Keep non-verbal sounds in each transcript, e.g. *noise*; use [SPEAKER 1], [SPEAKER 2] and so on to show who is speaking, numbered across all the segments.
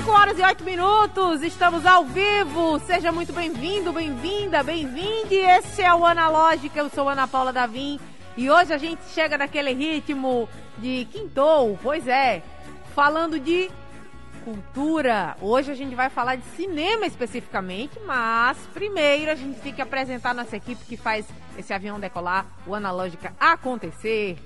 [SPEAKER 1] 5 horas e 8 minutos, estamos ao vivo. Seja muito bem-vindo, bem-vinda, bem-vinde. Esse é o Analógica, eu sou Ana Paula Davim. E hoje a gente chega naquele ritmo de quintou, pois é, falando de cultura. Hoje a gente vai falar de cinema especificamente, mas primeiro a gente tem que apresentar nossa equipe que faz esse avião decolar, o Analógica acontecer.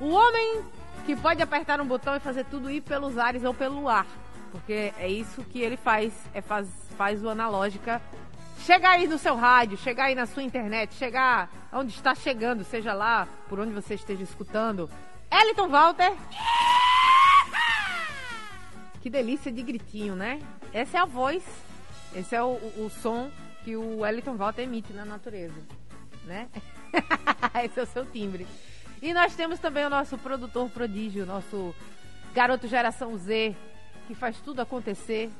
[SPEAKER 1] O homem que pode apertar um botão e fazer tudo ir pelos ares ou pelo ar. Porque é isso que ele faz, é faz, faz o analógica chegar aí no seu rádio, chegar aí na sua internet, chegar onde está chegando, seja lá por onde você esteja escutando. Eliton Walter. Que delícia de gritinho, né? Essa é a voz, esse é o, o, som que o Eliton Walter emite na natureza, né? *laughs* esse é o seu timbre. E nós temos também o nosso produtor prodígio, nosso garoto geração Z, que faz tudo acontecer.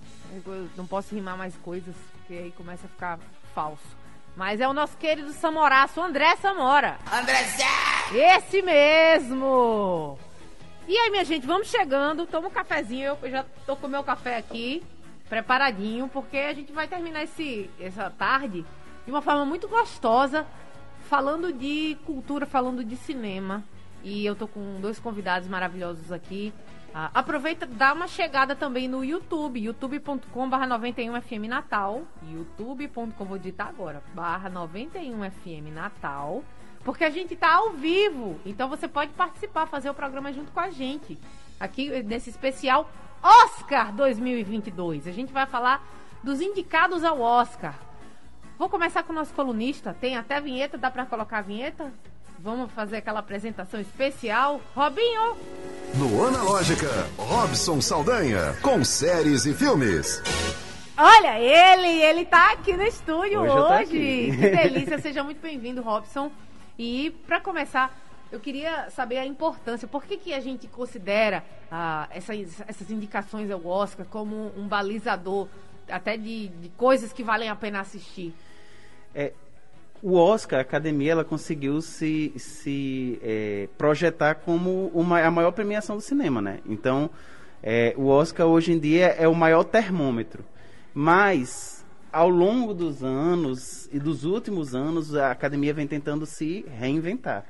[SPEAKER 1] Eu não posso rimar mais coisas, porque aí começa a ficar falso. Mas é o nosso querido Samoraço, André Samora.
[SPEAKER 2] André Zé!
[SPEAKER 1] Esse mesmo! E aí, minha gente, vamos chegando. Toma um cafezinho. Eu já tô com o meu café aqui, preparadinho, porque a gente vai terminar esse, essa tarde de uma forma muito gostosa, falando de cultura, falando de cinema. E eu tô com dois convidados maravilhosos aqui. Ah, aproveita, dá uma chegada também no YouTube, youtube.com/barra 91FM Natal, youtube.com vou digitar agora, barra 91FM Natal, porque a gente tá ao vivo, então você pode participar, fazer o programa junto com a gente, aqui nesse especial Oscar 2022. A gente vai falar dos indicados ao Oscar. Vou começar com o nosso colunista, tem até vinheta, dá para colocar a vinheta? Vamos fazer aquela apresentação especial. Robinho!
[SPEAKER 3] No Analógica, Robson Saldanha, com séries e filmes.
[SPEAKER 1] Olha ele, ele tá aqui no estúdio
[SPEAKER 4] Hoje
[SPEAKER 1] hoje.
[SPEAKER 4] aqui.
[SPEAKER 1] Que *laughs* delícia, seja muito bem-vindo, Robson. E para começar, eu queria saber a importância, por que, que a gente considera ah, essas, essas indicações ao Oscar como um balizador até de, de coisas que valem a pena assistir?
[SPEAKER 4] É, o Oscar, a academia, ela conseguiu se, se é, projetar como uma, a maior premiação do cinema, né? Então, é, o Oscar hoje em dia é o maior termômetro. Mas, ao longo dos anos e dos últimos anos, a academia vem tentando se reinventar.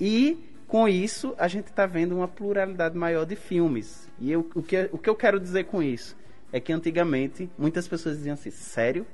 [SPEAKER 4] E, com isso, a gente está vendo uma pluralidade maior de filmes. E eu, o, que, o que eu quero dizer com isso é que antigamente muitas pessoas diziam assim: sério?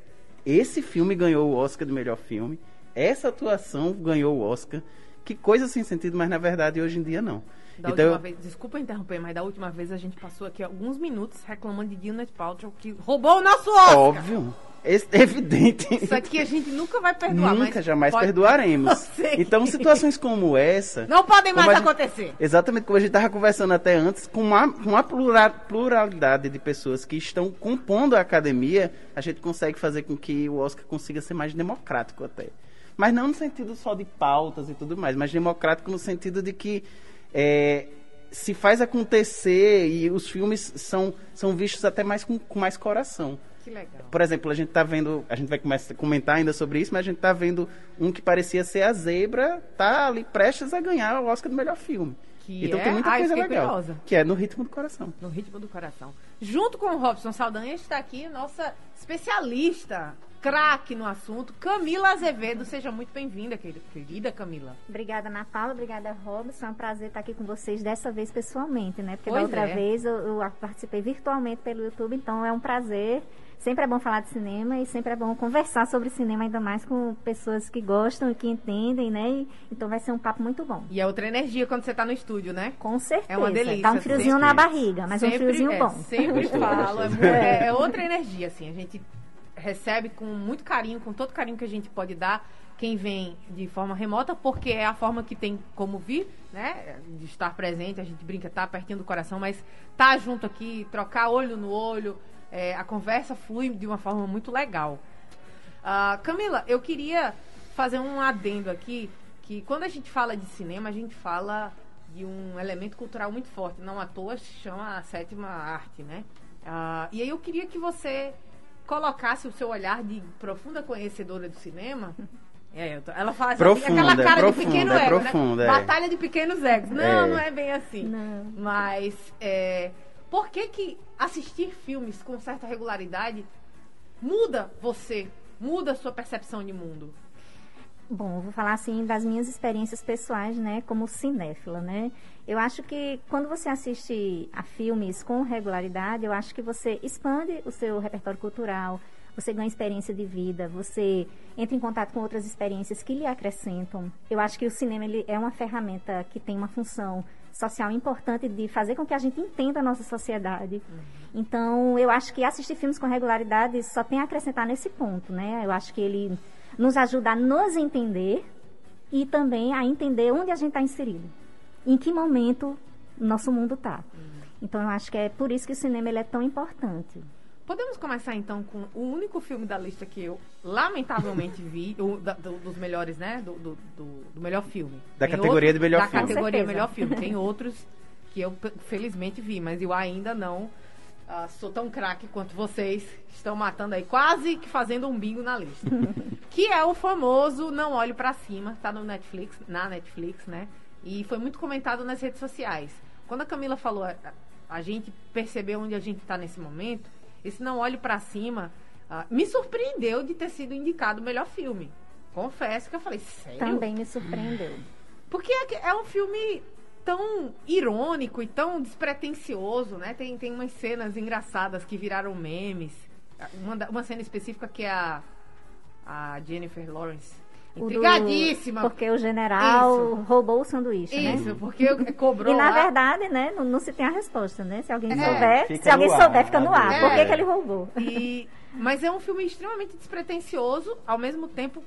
[SPEAKER 4] Esse filme ganhou o Oscar de melhor filme. Essa atuação ganhou o Oscar. Que coisa sem sentido, mas na verdade hoje em dia não.
[SPEAKER 1] Da
[SPEAKER 4] então,
[SPEAKER 1] última vez, desculpa interromper, mas da última vez a gente passou aqui alguns minutos reclamando de Gwyneth Paltrow que roubou o nosso Oscar.
[SPEAKER 4] óbvio, é evidente.
[SPEAKER 1] Isso aqui a gente nunca vai perdoar.
[SPEAKER 4] Nunca, jamais
[SPEAKER 1] pode-
[SPEAKER 4] perdoaremos. *laughs* Então, situações como essa.
[SPEAKER 1] Não podem mais
[SPEAKER 4] gente-
[SPEAKER 1] acontecer.
[SPEAKER 4] Exatamente como a gente estava conversando até antes, com uma, uma plura- pluralidade de pessoas que estão compondo a academia, a gente consegue fazer com que o Oscar consiga ser mais democrático até. Mas não no sentido só de pautas e tudo mais, mas democrático no sentido de que é, se faz acontecer e os filmes são, são vistos até mais com, com mais coração.
[SPEAKER 1] Que legal.
[SPEAKER 4] Por exemplo, a gente tá vendo, a gente vai começar a comentar ainda sobre isso, mas a gente tá vendo um que parecia ser a zebra, tá ali prestes a ganhar o Oscar do melhor filme.
[SPEAKER 1] Que
[SPEAKER 4] então
[SPEAKER 1] é?
[SPEAKER 4] tem muita
[SPEAKER 1] Ah,
[SPEAKER 4] coisa legal.
[SPEAKER 1] curiosa.
[SPEAKER 4] Que é no ritmo do coração.
[SPEAKER 1] No ritmo do coração. Junto com o Robson Saldanha está aqui nossa especialista, craque no assunto, Camila Azevedo. Seja muito bem-vinda, querida, Camila.
[SPEAKER 5] Obrigada, Ana Paula. Obrigada, Robson. É um prazer estar aqui com vocês dessa vez pessoalmente, né? Porque
[SPEAKER 1] Pois
[SPEAKER 5] da outra
[SPEAKER 1] é.
[SPEAKER 5] vez eu, eu participei virtualmente pelo YouTube, então é um prazer. Sempre é bom falar de cinema e sempre é bom conversar sobre cinema, ainda mais com pessoas que gostam e que entendem, né? E- então vai ser um papo muito bom.
[SPEAKER 1] E é outra energia quando você está no estúdio, né?
[SPEAKER 5] Com certeza.
[SPEAKER 1] É uma delícia.
[SPEAKER 5] Dá um friozinho
[SPEAKER 1] Sempre-
[SPEAKER 5] na barriga, mas um friozinho
[SPEAKER 1] é,
[SPEAKER 5] bom.
[SPEAKER 1] Sempre falo. É, mu- é- é outra energia, assim. A gente recebe com muito carinho, com todo carinho que a gente pode dar quem vem de forma remota, porque é a forma que tem como vir, né? De estar presente, a gente brinca, tá pertinho do coração, mas tá junto aqui, trocar olho no olho, é, a conversa flui de uma forma muito legal. Ah, Camila, eu queria fazer um adendo aqui que quando a gente fala de cinema, a gente fala de um elemento cultural muito forte. Não à toa se chama a sétima arte, né? Ah, e aí eu queria que você colocasse o seu olhar de profunda conhecedora do cinema. *laughs* É, tô- ela faz assim,
[SPEAKER 4] Profunda,
[SPEAKER 1] aquela cara
[SPEAKER 4] é
[SPEAKER 1] de pequeno
[SPEAKER 4] profunda, é
[SPEAKER 1] ego,
[SPEAKER 4] profunda,
[SPEAKER 1] né?
[SPEAKER 4] é.
[SPEAKER 1] Batalha de pequenos egos. Não,
[SPEAKER 4] É.
[SPEAKER 1] não é bem assim.
[SPEAKER 5] Não.
[SPEAKER 1] Mas é, por que que assistir filmes com certa regularidade muda você, muda a sua percepção de mundo?
[SPEAKER 5] Bom, eu vou falar assim das minhas experiências pessoais, né, como cinéfila, né? Eu acho que quando você assiste a filmes com regularidade, eu acho que você expande o seu repertório cultural, você ganha experiência de vida, você entra em contato com outras experiências que lhe acrescentam. Eu acho que o cinema ele é uma ferramenta que tem uma função social importante de fazer com que a gente entenda a nossa sociedade. Então, eu acho que assistir filmes com regularidade só tem a acrescentar nesse ponto, né? Eu acho que ele nos ajuda a nos entender e também a entender onde a gente está inserido. Em que momento nosso mundo está. Então, eu acho que é por isso que o cinema ele é tão importante.
[SPEAKER 1] Podemos começar então com o único filme da lista que eu lamentavelmente vi, o, da- do- dos melhores, né? Do, do, do- do melhor filme.
[SPEAKER 4] Da
[SPEAKER 1] Tem
[SPEAKER 4] categoria
[SPEAKER 1] outro-
[SPEAKER 4] de melhor
[SPEAKER 1] da
[SPEAKER 4] filme.
[SPEAKER 1] categoria
[SPEAKER 5] Com certeza.
[SPEAKER 1] melhor filme. Tem *laughs* outros que eu felizmente vi, mas eu ainda não ah, sou tão craque quanto vocês estão matando aí, quase que fazendo um bingo na lista. *laughs* que é o famoso Não Olhe Pra Cima, tá no Netflix, na Netflix, né? E foi muito comentado nas redes sociais. Quando a Camila falou, a, a gente percebeu onde a gente tá nesse momento, esse Não Olhe Pra Cima ah, me surpreendeu de ter sido indicado o melhor filme. Confesso que eu falei, sério?
[SPEAKER 5] Também me surpreendeu.
[SPEAKER 1] Porque é, é um filme tão irônico e tão despretensioso, né? Tem, tem umas cenas engraçadas que viraram memes. Uma, da- uma cena específica que é a, a Jennifer Lawrence.
[SPEAKER 5] O do-
[SPEAKER 1] Intrigadíssima.
[SPEAKER 5] porque o general
[SPEAKER 1] Isso.
[SPEAKER 5] roubou o sanduíche, né?
[SPEAKER 1] Isso, porque cobrou
[SPEAKER 5] E na verdade, né, não, não se tem a resposta, né? Se alguém
[SPEAKER 1] É.
[SPEAKER 5] souber,
[SPEAKER 4] Fica
[SPEAKER 5] se alguém
[SPEAKER 4] no ar,
[SPEAKER 5] souber, fica no ar.
[SPEAKER 4] né?
[SPEAKER 5] Por que,
[SPEAKER 1] É.
[SPEAKER 5] que ele roubou?
[SPEAKER 1] E- mas é um filme extremamente despretensioso, ao mesmo tempo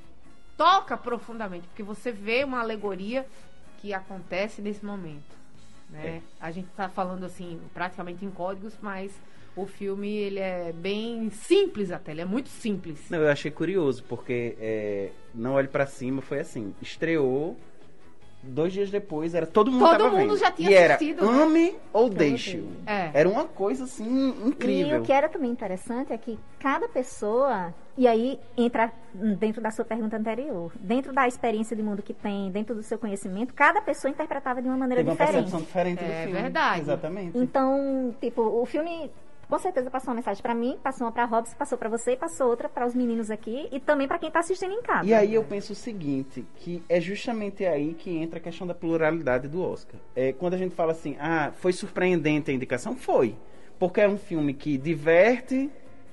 [SPEAKER 1] toca profundamente, porque você vê uma alegoria que acontece nesse momento. Né? A gente está falando assim, praticamente em códigos, mas o filme ele é bem simples até, ele é muito simples.
[SPEAKER 4] Não, eu achei curioso, porque é, Não Olhe Pra Cima foi assim, estreou, dois dias depois, era todo mundo
[SPEAKER 1] Todo
[SPEAKER 4] tava
[SPEAKER 1] mundo
[SPEAKER 4] vendo.
[SPEAKER 1] já tinha
[SPEAKER 4] e era
[SPEAKER 1] assistido, né?
[SPEAKER 4] ame ou deixe.
[SPEAKER 1] É.
[SPEAKER 4] Era uma coisa, assim, incrível.
[SPEAKER 5] E o que era também interessante é que cada pessoa, e aí entra dentro da sua pergunta anterior, dentro da experiência de mundo que tem, dentro do seu conhecimento, cada pessoa interpretava de uma maneira
[SPEAKER 4] Teve uma
[SPEAKER 5] diferente.
[SPEAKER 4] percepção diferente do
[SPEAKER 1] É
[SPEAKER 4] filme.
[SPEAKER 1] verdade.
[SPEAKER 4] Exatamente.
[SPEAKER 5] Então, tipo, o filme com certeza passou uma mensagem pra mim, passou uma pra Robson, passou pra você passou outra para os meninos aqui e também pra quem tá assistindo em casa.
[SPEAKER 4] E aí eu penso o seguinte, que é justamente aí que entra a questão da pluralidade do Oscar. É, quando a gente fala assim, ah, foi surpreendente a indicação, foi. Porque é um filme que diverte,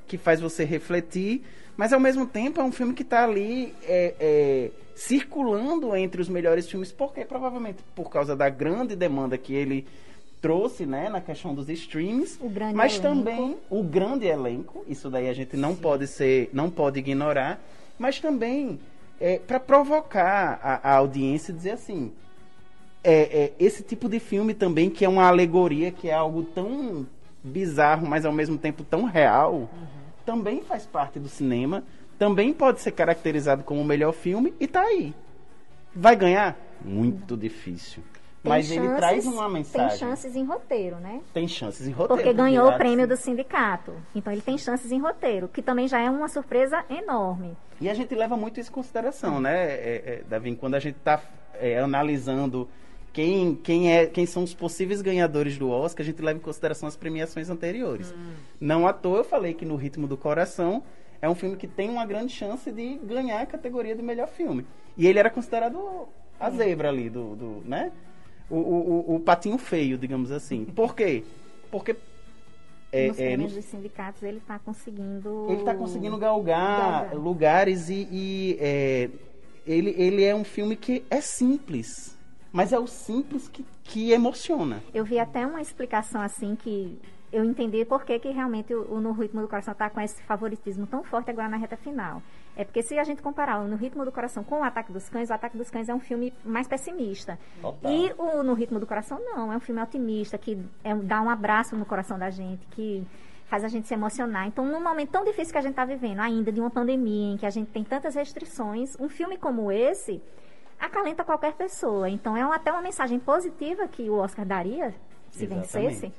[SPEAKER 4] que faz você refletir, mas ao mesmo tempo é um filme que está ali é, é, circulando entre os melhores filmes, porque provavelmente por causa da grande demanda que ele trouxe, né, na questão dos streams,
[SPEAKER 5] O grande
[SPEAKER 4] mas
[SPEAKER 5] elenco.
[SPEAKER 4] também o grande elenco, isso daí a gente não pode ser, não pode ignorar, mas também é, para provocar a, a audiência e dizer assim, é, é, esse tipo de filme também que é uma alegoria, que é algo tão bizarro, mas ao mesmo tempo tão real, também faz parte do cinema, também pode ser caracterizado como o melhor filme e tá aí. Vai ganhar? Muito difícil.
[SPEAKER 5] Tem
[SPEAKER 4] Mas ele
[SPEAKER 5] chances-
[SPEAKER 4] traz uma mensagem.
[SPEAKER 5] Tem chances em roteiro, né?
[SPEAKER 4] Tem chances em roteiro.
[SPEAKER 5] Porque ganhou o prêmio do sindicato. Então ele tem chances em roteiro, que também já é uma surpresa enorme.
[SPEAKER 4] E a gente leva muito isso em consideração, né, é, é, Davi? Quando a gente está analisando quem, quem, é, quem são os possíveis ganhadores do Oscar, a gente leva em consideração as premiações anteriores. Não à toa eu falei que No Ritmo do Coração é um filme que tem uma grande chance de ganhar a categoria de melhor filme. E ele era considerado a zebra ali, do, do né? O, o, o- patinho feio, digamos assim. Por quê? Porque é,
[SPEAKER 5] Nos
[SPEAKER 4] é,
[SPEAKER 5] prêmios
[SPEAKER 4] no-
[SPEAKER 5] dos sindicatos ele está conseguindo.
[SPEAKER 4] ele está conseguindo galgar
[SPEAKER 5] Galgar.
[SPEAKER 4] lugares e, e, é, ele, ele é um filme que é simples. Mas é o simples que, que emociona.
[SPEAKER 5] Eu vi até uma explicação assim que eu entendi por que, que realmente o, o No Ritmo do Coração está com esse favoritismo tão forte agora na reta final. É porque se a gente comparar o No Ritmo do Coração com o Ataque dos Cães, o Ataque dos Cães é um filme mais pessimista.
[SPEAKER 4] Total.
[SPEAKER 5] E o No Ritmo do Coração não, é um filme otimista, que é, dá um abraço no coração da gente, que faz a gente se emocionar. Então, num momento tão difícil que a gente está vivendo, ainda de uma pandemia, em que a gente tem tantas restrições, um filme como esse acalenta qualquer pessoa. Então é até uma mensagem positiva que o Oscar daria se
[SPEAKER 4] Exatamente.
[SPEAKER 5] vencesse,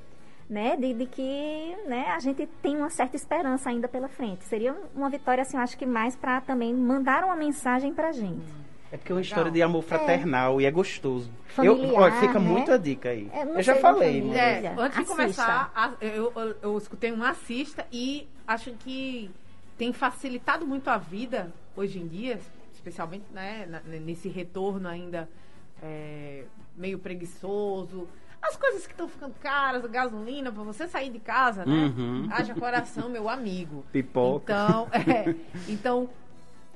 [SPEAKER 5] né? De, de que né, a gente tem uma certa esperança ainda pela frente. Seria uma vitória, assim, eu acho que mais para também mandar uma mensagem pra gente.
[SPEAKER 4] É porque é uma história de amor fraternal e é gostoso.
[SPEAKER 5] Familiar,
[SPEAKER 4] eu, olha, fica
[SPEAKER 5] né?
[SPEAKER 4] muito a dica aí.
[SPEAKER 5] É,
[SPEAKER 4] eu já falei, né?
[SPEAKER 1] É, antes de começar, a- eu, eu, eu escutei um assista e acho que tem facilitado muito a vida hoje em dia, especialmente né, nesse retorno ainda é, meio preguiçoso. As coisas que estão ficando caras, a gasolina, pra você sair de casa, né?
[SPEAKER 4] Uhum.
[SPEAKER 1] Haja coração, meu amigo.
[SPEAKER 4] Pipoca.
[SPEAKER 1] Então, *laughs* é, então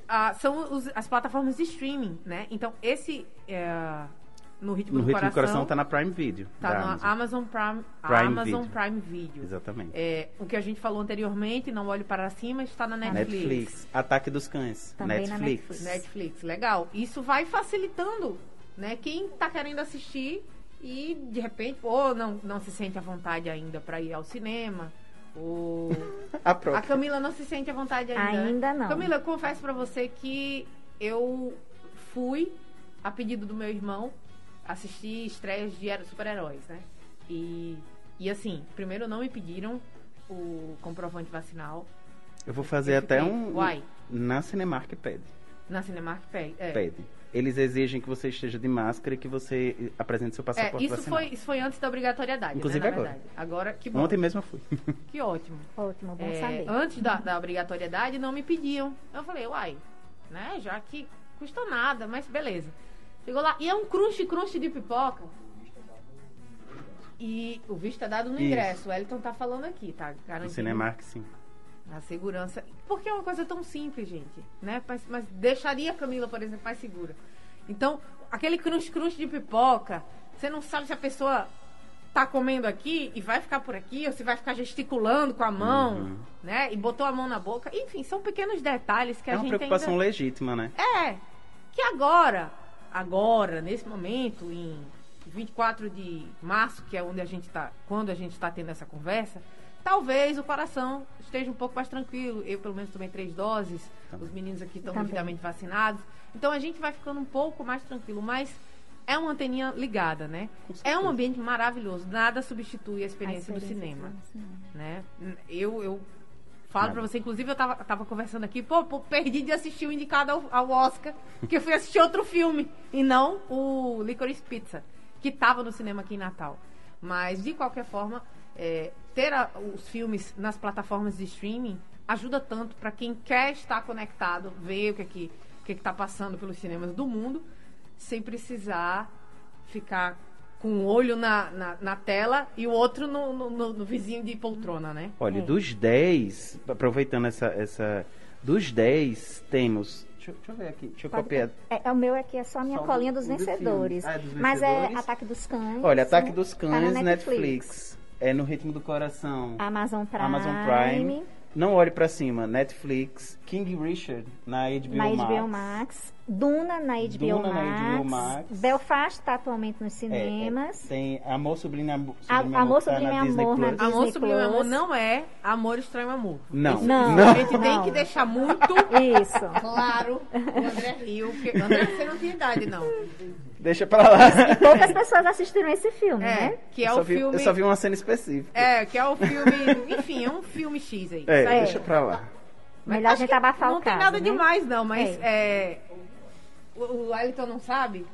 [SPEAKER 1] ah, são os- as plataformas de streaming, né? Então, esse é, no ritmo,
[SPEAKER 4] No
[SPEAKER 1] do,
[SPEAKER 4] Ritmo
[SPEAKER 1] coração,
[SPEAKER 4] do Coração tá na Prime Video.
[SPEAKER 1] tá no
[SPEAKER 4] Amazon.
[SPEAKER 1] Amazon Prime,
[SPEAKER 4] Prime
[SPEAKER 1] Amazon
[SPEAKER 4] Video.
[SPEAKER 1] Prime Video.
[SPEAKER 4] Exatamente.
[SPEAKER 1] É, o que a gente falou anteriormente, não olhe para cima, está na Netflix.
[SPEAKER 4] Netflix. Ataque dos Cães.
[SPEAKER 5] Também na
[SPEAKER 4] Netflix.
[SPEAKER 5] Netflix.
[SPEAKER 1] Netflix, legal. Isso vai facilitando, né? Quem tá querendo assistir e de repente, ou não, não se sente à vontade ainda para ir ao cinema, ou *laughs*
[SPEAKER 4] A
[SPEAKER 1] a. Camila não se sente à vontade ainda.
[SPEAKER 5] Ainda não.
[SPEAKER 1] Camila, eu confesso pra você que eu fui, a pedido do meu irmão, assistir estreias de super-heróis, né? E, e assim, primeiro não me pediram o comprovante vacinal.
[SPEAKER 4] Eu vou fazer
[SPEAKER 1] Eu
[SPEAKER 4] até
[SPEAKER 1] fiquei,
[SPEAKER 4] um.
[SPEAKER 1] uai.
[SPEAKER 4] Na Cinemark pede.
[SPEAKER 1] Na Cinemark pede. É.
[SPEAKER 4] Pede. Eles exigem que você esteja de máscara e que você apresente seu
[SPEAKER 1] É,
[SPEAKER 4] passaporte
[SPEAKER 1] isso
[SPEAKER 4] vacinal.
[SPEAKER 1] foi, isso foi antes da obrigatoriedade,
[SPEAKER 4] Inclusive
[SPEAKER 1] né, na
[SPEAKER 4] agora.
[SPEAKER 1] verdade. Agora, que bom,
[SPEAKER 4] Ontem mesmo eu fui. *laughs*
[SPEAKER 1] que ótimo.
[SPEAKER 5] Ótimo, bom
[SPEAKER 1] É,
[SPEAKER 5] saber.
[SPEAKER 1] antes da, da obrigatoriedade, não me pediam. Eu falei, uai, né? Já que custa nada, mas beleza. Chegou lá, e é um crunch crunch de pipoca. E o visto é dado no
[SPEAKER 4] Isso.
[SPEAKER 1] ingresso. O Elton tá falando aqui, tá?
[SPEAKER 4] No
[SPEAKER 1] Garantindo
[SPEAKER 4] Cinemark, sim.
[SPEAKER 1] A segurança. Porque é uma coisa tão simples, gente, né? Mas, mas deixaria a Camila, por exemplo, mais segura. Então, aquele crunch de pipoca, você não sabe se a pessoa tá comendo aqui e vai ficar por aqui, ou se vai ficar gesticulando com a mão,
[SPEAKER 4] Uhum.
[SPEAKER 1] né? E botou a mão na boca. Enfim, são pequenos detalhes que
[SPEAKER 4] É
[SPEAKER 1] a
[SPEAKER 4] uma
[SPEAKER 1] gente
[SPEAKER 4] preocupação
[SPEAKER 1] ainda...
[SPEAKER 4] legítima, né?
[SPEAKER 1] É, que agora, agora, nesse momento, em 24 de março, que é onde a gente tá, quando a gente está tendo essa conversa, talvez o coração esteja um pouco mais tranquilo. Eu, pelo menos, tomei três doses,
[SPEAKER 4] Também.
[SPEAKER 1] os meninos aqui estão devidamente vacinados. Então a gente vai ficando um pouco mais tranquilo, mas é uma anteninha ligada, né? É um ambiente maravilhoso, nada substitui a
[SPEAKER 5] A
[SPEAKER 1] experiência, do
[SPEAKER 5] experiência
[SPEAKER 1] cinema
[SPEAKER 5] do cinema.
[SPEAKER 1] né? Eu, eu falo pra você, inclusive eu tava, tava conversando aqui, pô, pô, perdi de assistir o indicado ao, ao Oscar, porque eu fui assistir outro filme, e não o Licorice Pizza, que tava no cinema aqui em Natal. Mas, de qualquer forma, é, ter a- os filmes nas plataformas de streaming ajuda tanto pra quem quer estar conectado, ver o que é que, que, é que tá passando pelos cinemas do mundo, sem precisar ficar com um olho na, na, na tela e o outro no, no- no- no vizinho de poltrona, né?
[SPEAKER 4] Olha,
[SPEAKER 5] É.
[SPEAKER 4] dos 10, aproveitando essa, essa. Dos 10, temos. Deixa, eu- deixa eu ver aqui, deixa eu
[SPEAKER 5] Pode-
[SPEAKER 4] copiar.
[SPEAKER 5] É, é o meu aqui é só a minha
[SPEAKER 4] Só
[SPEAKER 5] colinha
[SPEAKER 4] do-
[SPEAKER 5] dos
[SPEAKER 4] do
[SPEAKER 5] vencedores.
[SPEAKER 4] filme. Ah, dos
[SPEAKER 5] Mas é
[SPEAKER 4] vencedores.
[SPEAKER 5] Ataque dos Cães.
[SPEAKER 4] Olha, Ataque
[SPEAKER 5] né?
[SPEAKER 4] dos
[SPEAKER 5] Tá
[SPEAKER 4] Cães, Netflix. É no ritmo do coração.
[SPEAKER 5] Amazon Prime.
[SPEAKER 4] Amazon Prime. Não olhe pra cima, Netflix. King Richard na HBO
[SPEAKER 5] Na
[SPEAKER 4] Max.
[SPEAKER 5] HBO Max. Duna na HBO,
[SPEAKER 4] Duna na
[SPEAKER 5] Max.
[SPEAKER 4] HBO Max.
[SPEAKER 5] Belfast está atualmente nos
[SPEAKER 4] É,
[SPEAKER 5] cinemas.
[SPEAKER 4] é, tem Amor Sublime, Amor,
[SPEAKER 5] A-
[SPEAKER 4] Sublime
[SPEAKER 5] Amor
[SPEAKER 4] tá
[SPEAKER 5] Sublime
[SPEAKER 4] na Disney
[SPEAKER 5] Amor na
[SPEAKER 4] Plus.
[SPEAKER 5] Disney
[SPEAKER 1] Amor Sublime. Amor não é Amor Estranho Amor.
[SPEAKER 4] Não.
[SPEAKER 1] Isso
[SPEAKER 5] Não.
[SPEAKER 1] A gente tem
[SPEAKER 5] Não.
[SPEAKER 1] que deixar muito
[SPEAKER 5] Isso.
[SPEAKER 1] claro o André Rio, porque André você não tinha idade, não.
[SPEAKER 4] Deixa pra lá.
[SPEAKER 5] Poucas pessoas assistiram esse filme,
[SPEAKER 1] É,
[SPEAKER 5] né?
[SPEAKER 1] que é
[SPEAKER 4] eu, só
[SPEAKER 1] o
[SPEAKER 4] vi,
[SPEAKER 1] filme.
[SPEAKER 4] eu só vi uma cena específica.
[SPEAKER 1] É, que é o filme. Enfim, é um filme X aí.
[SPEAKER 4] É,
[SPEAKER 1] sabe?
[SPEAKER 4] deixa pra lá.
[SPEAKER 1] Mas
[SPEAKER 5] Melhor a
[SPEAKER 1] acho
[SPEAKER 5] gente
[SPEAKER 1] que
[SPEAKER 5] abafar
[SPEAKER 1] Não tem nada
[SPEAKER 5] né?
[SPEAKER 1] demais, não, mas é. O, o Wellington não sabe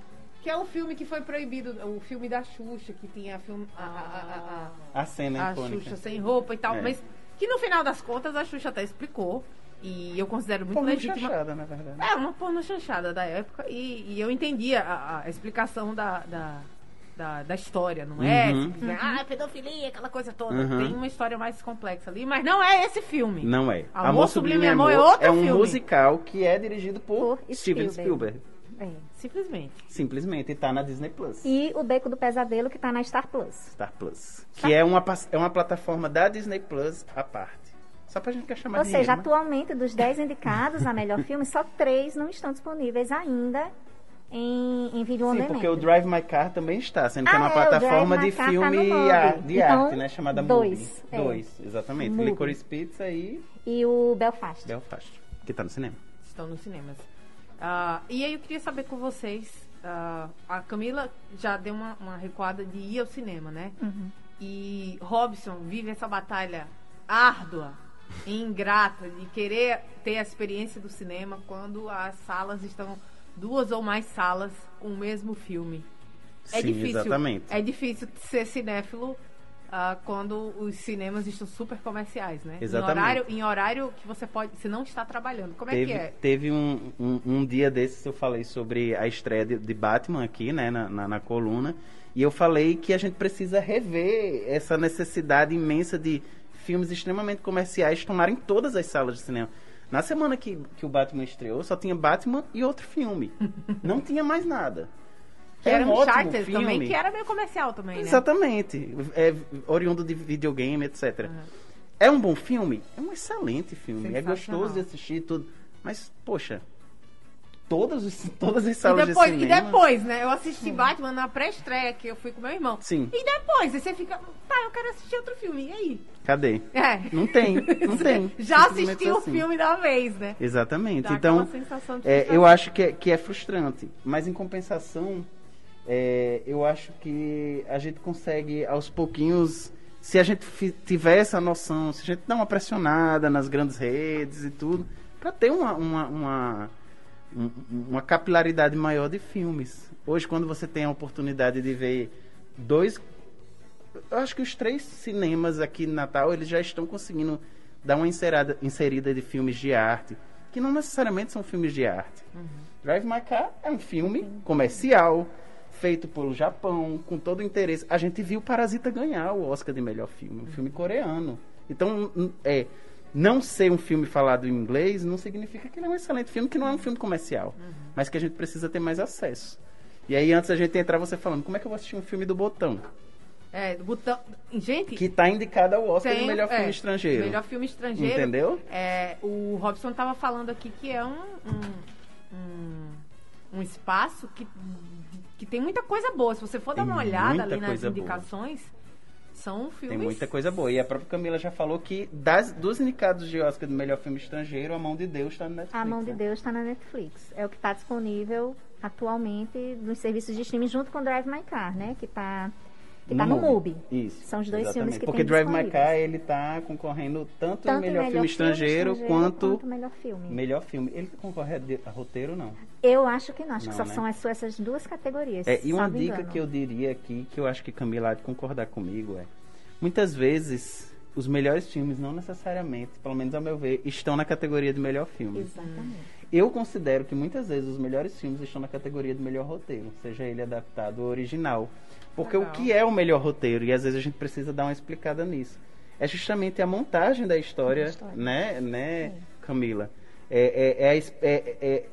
[SPEAKER 1] que é um filme que foi proibido, o filme da Xuxa, que tinha a, filme, a, a- a-
[SPEAKER 4] A cena
[SPEAKER 1] a, a, a
[SPEAKER 4] icônica.
[SPEAKER 1] Xuxa sem roupa e tal,
[SPEAKER 4] É.
[SPEAKER 1] mas que no final das contas a Xuxa até explicou. E eu considero muito
[SPEAKER 4] Porno
[SPEAKER 1] legítima.
[SPEAKER 4] chanchada, na verdade.
[SPEAKER 1] É, uma porno chanchada da época e, e eu entendia a, a explicação da, da, da, da história, não é?
[SPEAKER 4] Uhum.
[SPEAKER 1] Simplesmente, Ah, pedofilia, aquela coisa toda.
[SPEAKER 4] Uhum.
[SPEAKER 1] Tem uma história mais complexa ali, mas não é esse filme.
[SPEAKER 4] Não é.
[SPEAKER 1] Amor Sublime Amor é outro
[SPEAKER 4] um
[SPEAKER 1] filme.
[SPEAKER 4] musical que é dirigido por,
[SPEAKER 5] Por
[SPEAKER 4] Steven
[SPEAKER 5] Spielberg.
[SPEAKER 4] Spielberg.
[SPEAKER 5] É.
[SPEAKER 1] Simplesmente.
[SPEAKER 4] Simplesmente, e tá na Disney Plus.
[SPEAKER 5] E o Beco do Pesadelo, que tá na Star Plus.
[SPEAKER 4] Star Plus. Que é uma, é uma plataforma da Disney Plus à parte. Só pra gente quer chamar
[SPEAKER 5] Ou
[SPEAKER 4] de
[SPEAKER 5] seja,
[SPEAKER 4] né?
[SPEAKER 5] atualmente, dos 10 indicados a melhor filme, só três não estão disponíveis ainda em, em vídeo
[SPEAKER 4] Sim, porque o Drive My Car também está, sendo que é
[SPEAKER 5] Ah,
[SPEAKER 4] uma
[SPEAKER 5] é,
[SPEAKER 4] plataforma de
[SPEAKER 5] Car tá
[SPEAKER 4] filme a- de
[SPEAKER 5] Então,
[SPEAKER 4] arte, né? Chamada
[SPEAKER 5] dois,
[SPEAKER 4] Mubi.
[SPEAKER 5] é.
[SPEAKER 4] Dois, exatamente.
[SPEAKER 5] Mubi.
[SPEAKER 4] Licorice Pizza e
[SPEAKER 5] E o Belfast.
[SPEAKER 4] Belfast, que tá no cinema.
[SPEAKER 1] Estão nos cinemas. Ah, e aí eu queria saber com vocês ah, a Camila já deu uma, uma recuada de ir ao cinema, né?
[SPEAKER 5] Uhum.
[SPEAKER 1] E Robson vive essa batalha árdua e ingrata de querer ter a experiência do cinema quando as salas estão duas ou mais salas com o mesmo filme. É
[SPEAKER 4] Sim,
[SPEAKER 1] difícil.
[SPEAKER 4] exatamente.
[SPEAKER 1] É difícil ser cinéfilo ah, quando os cinemas estão super comerciais, né?
[SPEAKER 4] Exatamente.
[SPEAKER 1] Em horário, em horário que você pode, você não está trabalhando. Como
[SPEAKER 4] teve,
[SPEAKER 1] é que é?
[SPEAKER 4] Teve um, um, um dia desses eu falei sobre a estreia de, de Batman aqui, né, na, na, na coluna, e eu falei que a gente precisa rever essa necessidade imensa de filmes extremamente comerciais tomarem todas as salas de cinema. Na semana que, que o Batman estreou, só tinha Batman e outro filme. *laughs* Não tinha mais nada.
[SPEAKER 1] Que
[SPEAKER 4] É
[SPEAKER 1] era
[SPEAKER 4] um
[SPEAKER 1] um
[SPEAKER 4] ótimo
[SPEAKER 1] Charter também, que era meio comercial também, né?
[SPEAKER 4] Exatamente. É oriundo de videogame, etc. É um bom filme? É um excelente filme. É gostoso de assistir e tudo. Mas, poxa, todas, os- *laughs* todas as
[SPEAKER 1] E
[SPEAKER 4] salas
[SPEAKER 1] depois,
[SPEAKER 4] de
[SPEAKER 1] e
[SPEAKER 4] cinema...
[SPEAKER 1] depois, né? Eu assisti Batman na pré-estreia, que eu fui com meu irmão.
[SPEAKER 4] Sim.
[SPEAKER 1] E depois, aí você fica, tá, eu quero assistir outro filme. E aí?
[SPEAKER 4] Cadê?
[SPEAKER 1] É.
[SPEAKER 4] Não tem, não tem. *laughs*
[SPEAKER 1] Já assisti o
[SPEAKER 4] assim.
[SPEAKER 1] filme da vez, né?
[SPEAKER 4] Exatamente.
[SPEAKER 1] Dá
[SPEAKER 4] então,
[SPEAKER 1] aquela sensação de
[SPEAKER 4] é, eu acho que é, que é frustrante. Mas, em compensação, é, eu acho que a gente consegue, aos pouquinhos, se a gente tiver essa noção, se a gente dá uma pressionada nas grandes redes e tudo, para ter uma, uma, uma, um- uma capilaridade maior de filmes. Hoje, quando você tem a oportunidade de ver dois eu acho que os três cinemas aqui no Natal eles já estão conseguindo dar uma inserada, inserida de filmes de arte, que não necessariamente são filmes de arte. Drive My Car é um filme comercial, feito pelo Japão, com todo o interesse. A gente viu Parasita ganhar o Oscar de melhor filme, um filme coreano. Então, é, não ser um filme falado em inglês não significa que ele é um excelente filme, que não é um filme comercial, mas que a gente precisa ter mais acesso. E aí, antes da gente entrar, você falando, como é que eu vou assistir um filme do Botão?
[SPEAKER 1] É, do botão. Gente,
[SPEAKER 4] Que tá indicado ao Oscar de
[SPEAKER 1] tem-
[SPEAKER 4] melhor filme
[SPEAKER 1] é,
[SPEAKER 4] estrangeiro.
[SPEAKER 1] Melhor filme estrangeiro.
[SPEAKER 4] Entendeu?
[SPEAKER 1] É, o Robson tava falando aqui que é um, um, um, um espaço que, que tem muita coisa boa. Se você for dar
[SPEAKER 4] Tem
[SPEAKER 1] uma olhada ali nas
[SPEAKER 4] coisa boa.
[SPEAKER 1] indicações, são filmes.
[SPEAKER 4] Tem muita coisa boa. E a própria Camila já falou que das, dos indicados de Oscar de melhor filme estrangeiro, A Mão de Deus está no Netflix.
[SPEAKER 5] A Mão de
[SPEAKER 4] né?
[SPEAKER 5] Deus está na Netflix. É o que está disponível atualmente nos serviços de streaming junto com Drive My Car, né? Que está que tá no MUBI.
[SPEAKER 4] Isso.
[SPEAKER 5] São os dois
[SPEAKER 4] exatamente.
[SPEAKER 5] filmes que
[SPEAKER 4] Porque Drive My. Car, ele tá concorrendo tanto,
[SPEAKER 5] Tanto
[SPEAKER 4] em melhor, filme estrangeiro, quanto,
[SPEAKER 5] quanto melhor filme.
[SPEAKER 4] melhor filme. Ele concorre a, roteiro, não?
[SPEAKER 5] Eu acho que não, acho que
[SPEAKER 4] Não,
[SPEAKER 5] só
[SPEAKER 4] né?
[SPEAKER 5] são as- essas duas categorias.
[SPEAKER 4] É, e uma dica
[SPEAKER 5] engano.
[SPEAKER 4] que eu diria aqui, que eu acho que Camila há de concordar comigo, é... Muitas vezes, os melhores filmes, não necessariamente, pelo menos ao meu ver, estão na categoria de melhor filme.
[SPEAKER 5] Exatamente.
[SPEAKER 4] Eu considero que muitas vezes os melhores filmes estão na categoria de melhor roteiro, seja ele adaptado ou original. Porque
[SPEAKER 1] Legal.
[SPEAKER 4] o que é o melhor roteiro? E às vezes a gente precisa dar uma explicada nisso. É justamente a montagem da história,
[SPEAKER 5] história.
[SPEAKER 4] né, né Camila? É, é- é é- é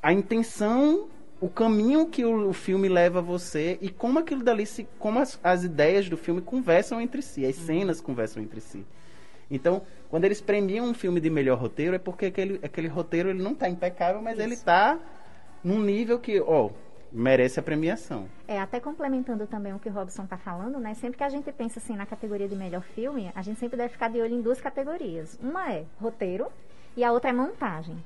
[SPEAKER 4] a intenção, o caminho que o, o filme leva você e como aquilo dali se, como as, as ideias do filme conversam entre si, as cenas conversam entre si. Então, quando eles premiam um filme de melhor roteiro, é porque aquele, aquele roteiro ele não está impecável, mas ele está num nível que, ó, merece a premiação.
[SPEAKER 5] É, até complementando também o que o Robson está falando, né? Sempre que a gente pensa assim na categoria de melhor filme, a gente sempre deve ficar de olho em duas categorias. Uma é roteiro e a outra é montagem.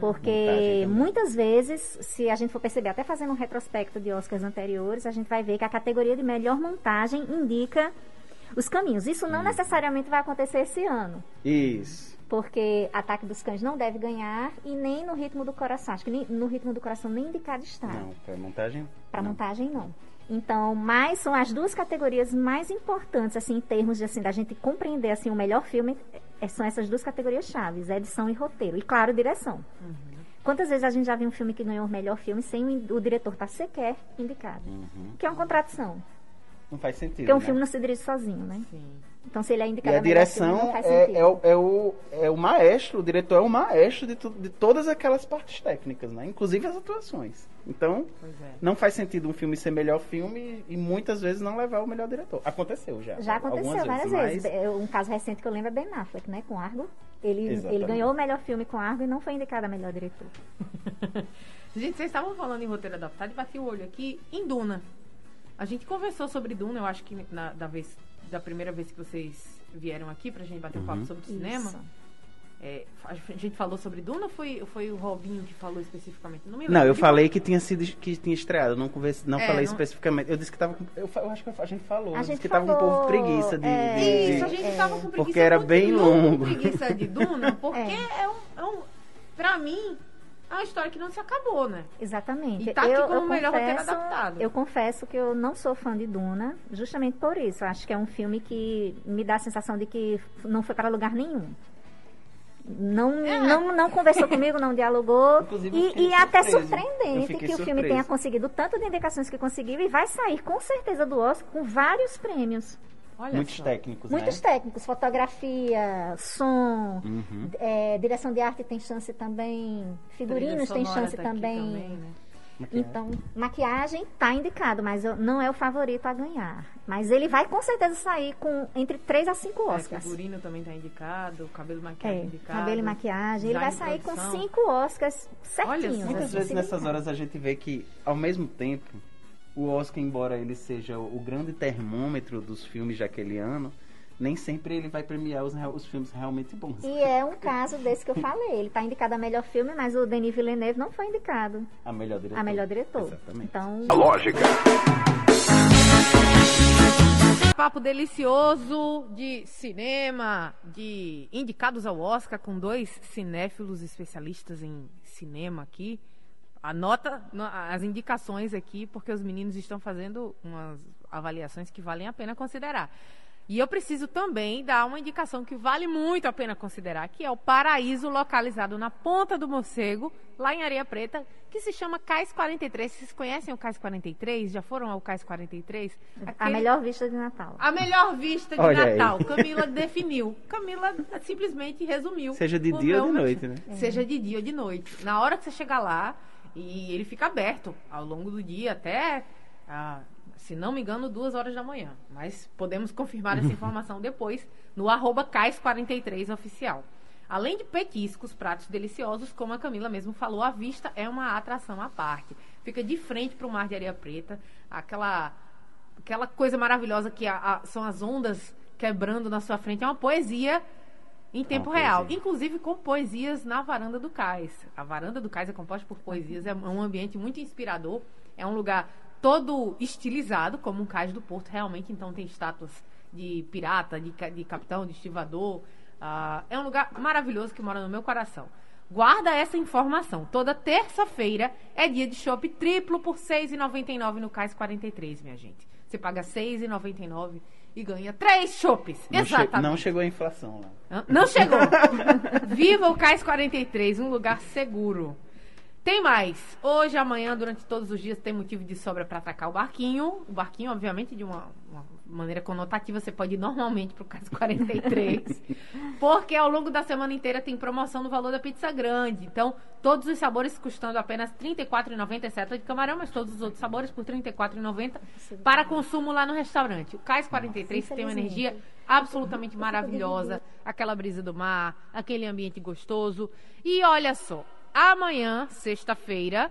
[SPEAKER 5] Porque
[SPEAKER 4] Montagem
[SPEAKER 5] muitas vezes, se a gente for perceber, até fazendo um retrospecto de Oscars anteriores, a gente vai ver que a categoria de melhor montagem indica os caminhos. Isso não necessariamente vai acontecer esse ano.
[SPEAKER 4] Isso.
[SPEAKER 5] Porque Ataque dos Cães não deve ganhar e nem no Ritmo do Coração. Acho que nem- no Ritmo do Coração nem indicado está.
[SPEAKER 4] Não, para montagem.
[SPEAKER 5] Para montagem, não. Então, mas são as duas categorias mais importantes, assim, em termos de, assim, da gente compreender, assim, o melhor filme, é- são essas duas categorias chaves, edição e roteiro. E, claro, direção. Quantas vezes a gente já viu um filme que ganhou o melhor filme sem o, diretor estar sequer indicado? Que é uma contradição.
[SPEAKER 4] Não faz sentido.
[SPEAKER 5] Porque um
[SPEAKER 4] né?
[SPEAKER 5] filme não se dirige sozinho, né?
[SPEAKER 1] Sim.
[SPEAKER 5] Então, se ele é
[SPEAKER 4] E a
[SPEAKER 5] filme,
[SPEAKER 4] direção
[SPEAKER 5] não faz
[SPEAKER 4] é, é, o, é, o, é o maestro, o diretor é o maestro de, tu- de todas aquelas partes técnicas, né? Inclusive as atuações. Então,
[SPEAKER 1] é.
[SPEAKER 4] não faz sentido um filme ser melhor filme e muitas vezes não levar o melhor diretor. Aconteceu já.
[SPEAKER 5] Já aconteceu várias
[SPEAKER 4] vezes.
[SPEAKER 5] vezes. É, Um caso recente que eu lembro é Ben Affleck, né? Com Argo. Ele, ele ganhou o melhor filme com Argo e não foi indicado a melhor diretor. *laughs*
[SPEAKER 1] Gente, vocês estavam falando em roteiro adaptado e bati o olho aqui em Duna. A gente conversou sobre Duna, eu acho que na, da, vez, da primeira vez que vocês vieram aqui pra gente bater um
[SPEAKER 4] Uhum.
[SPEAKER 1] papo sobre o cinema.
[SPEAKER 5] Isso.
[SPEAKER 1] É, a gente falou sobre Duna ou foi, foi o Robinho que falou especificamente? Não me
[SPEAKER 4] Não, eu
[SPEAKER 1] De
[SPEAKER 4] falei que tinha sido que tinha estreado, eu não converse, não
[SPEAKER 1] É,
[SPEAKER 4] falei
[SPEAKER 1] não-
[SPEAKER 4] especificamente. Eu disse que tava com, eu, eu acho que a gente falou,
[SPEAKER 5] A
[SPEAKER 4] eu disse
[SPEAKER 5] gente
[SPEAKER 4] que tava com um pouco
[SPEAKER 5] falou,
[SPEAKER 4] preguiça de,
[SPEAKER 5] é,
[SPEAKER 4] de-
[SPEAKER 1] Isso, a
[SPEAKER 4] de-
[SPEAKER 1] gente tava com preguiça.
[SPEAKER 4] Porque era bem longo.
[SPEAKER 1] preguiça de Duna, *laughs* porque
[SPEAKER 5] É.
[SPEAKER 1] é. um, é um. Pra mim, é uma história que não se acabou, né?
[SPEAKER 5] Exatamente.
[SPEAKER 1] E tá aqui
[SPEAKER 5] eu,
[SPEAKER 1] como
[SPEAKER 5] eu
[SPEAKER 1] o melhor roteiro
[SPEAKER 5] confesso,
[SPEAKER 1] adaptado.
[SPEAKER 5] Eu confesso que eu não sou fã de Duna, justamente por isso. Eu acho que é um filme que me dá a sensação de que não foi para lugar nenhum. Não,
[SPEAKER 1] É.
[SPEAKER 5] não, não conversou comigo, não dialogou. *laughs*
[SPEAKER 4] Inclusive,
[SPEAKER 5] E, e é até surpreendente que o filme tenha conseguido tanto de indicações que conseguiu e vai sair com certeza do Oscar com vários prêmios.
[SPEAKER 1] Olha
[SPEAKER 4] muitos
[SPEAKER 1] só.
[SPEAKER 4] técnicos,
[SPEAKER 5] Muitos
[SPEAKER 4] né?
[SPEAKER 5] técnicos, fotografia, som,
[SPEAKER 4] Uhum.
[SPEAKER 5] é, direção de arte tem chance também, figurinos tem chance
[SPEAKER 1] tá aqui
[SPEAKER 5] também.
[SPEAKER 1] né?
[SPEAKER 5] Então, maquiagem tá indicado, mas eu- não é o favorito a ganhar. Mas ele vai com certeza sair com entre 3 a 5
[SPEAKER 1] É,
[SPEAKER 5] Oscars.
[SPEAKER 1] figurino também tá indicado, cabelo e maquiagem
[SPEAKER 5] É,
[SPEAKER 1] indicado.
[SPEAKER 5] cabelo e maquiagem. Ele vai sair com
[SPEAKER 1] produção.
[SPEAKER 5] 5 Oscars certinhos.
[SPEAKER 1] só.
[SPEAKER 4] Muitas
[SPEAKER 5] assim,
[SPEAKER 4] vezes nessas horas a gente vê que, ao mesmo tempo, o Oscar, embora ele seja o grande termômetro dos filmes daquele ano, nem sempre ele vai premiar os, os filmes realmente bons.
[SPEAKER 5] E é um caso desse que eu falei. Ele tá indicado a melhor filme, mas o Denis Villeneuve não foi indicado
[SPEAKER 4] A melhor diretor.
[SPEAKER 5] a melhor diretor.
[SPEAKER 4] Exatamente.
[SPEAKER 5] Então,
[SPEAKER 3] Lógica.
[SPEAKER 1] Papo delicioso de cinema, de indicados ao Oscar, com dois cinéfilos especialistas em cinema aqui. Anota no- as indicações aqui, porque os meninos estão fazendo umas avaliações que valem a pena considerar. E eu preciso também dar uma indicação que vale muito a pena considerar, que é o paraíso localizado na Ponta do Morcego, lá em Areia Preta, que se chama Cais 43. Vocês conhecem o Cais 43? Já foram ao Cais 43?
[SPEAKER 5] a
[SPEAKER 1] Aquele-
[SPEAKER 5] melhor vista de Natal.
[SPEAKER 1] a melhor vista de
[SPEAKER 4] Olha aí.
[SPEAKER 1] Natal. Camila definiu. Camila simplesmente resumiu.
[SPEAKER 4] Seja de dia ou
[SPEAKER 1] meu
[SPEAKER 4] de noite, né?
[SPEAKER 1] Seja de dia ou de noite. Na hora que você chegar lá, e ele fica aberto ao longo do dia até, ah, se não me engano, duas horas da manhã. Mas podemos confirmar essa *laughs* informação depois no arroba cais43 oficial. Além de petiscos, pratos deliciosos, como a Camila mesmo falou, a vista é uma atração à parte. Fica de frente para o mar de areia preta, aquela aquela coisa maravilhosa que a- a- são as ondas quebrando na sua frente. É uma poesia em tempo
[SPEAKER 4] uma
[SPEAKER 1] real.
[SPEAKER 4] poesia.
[SPEAKER 1] Inclusive com poesias na varanda do cais. A varanda do cais é composta por poesias, é um ambiente muito inspirador. É um lugar todo estilizado, como um cais do Porto, realmente. Então tem estátuas de pirata, de, de capitão, de estivador. Ah, é um lugar maravilhoso que mora no meu coração. Guarda essa informação. Toda terça-feira é dia de shopping triplo por R$ 6,99 no Cais 43, minha gente. Você paga R$ 6,99 e ganha três chopes.
[SPEAKER 4] Não, che-
[SPEAKER 1] Exatamente.
[SPEAKER 4] não chegou a inflação lá.
[SPEAKER 1] Não chegou. *laughs* Viva o Cais 43, um lugar seguro. Tem mais. Hoje, amanhã, durante todos os dias, tem motivo de sobra para atacar o barquinho. O barquinho, obviamente, de uma, uma maneira conotativa, você pode ir normalmente pro Cais 43. *laughs* porque ao longo da semana inteira tem promoção no valor da pizza grande. Então, todos os sabores custando apenas R$ 34,97 a de camarão, mas todos os outros sabores por R$ 34,90 para consumo lá no restaurante. O Cais 43 tem uma energia absolutamente maravilhosa, aquela brisa do mar, aquele ambiente gostoso. E olha só, amanhã, sexta-feira,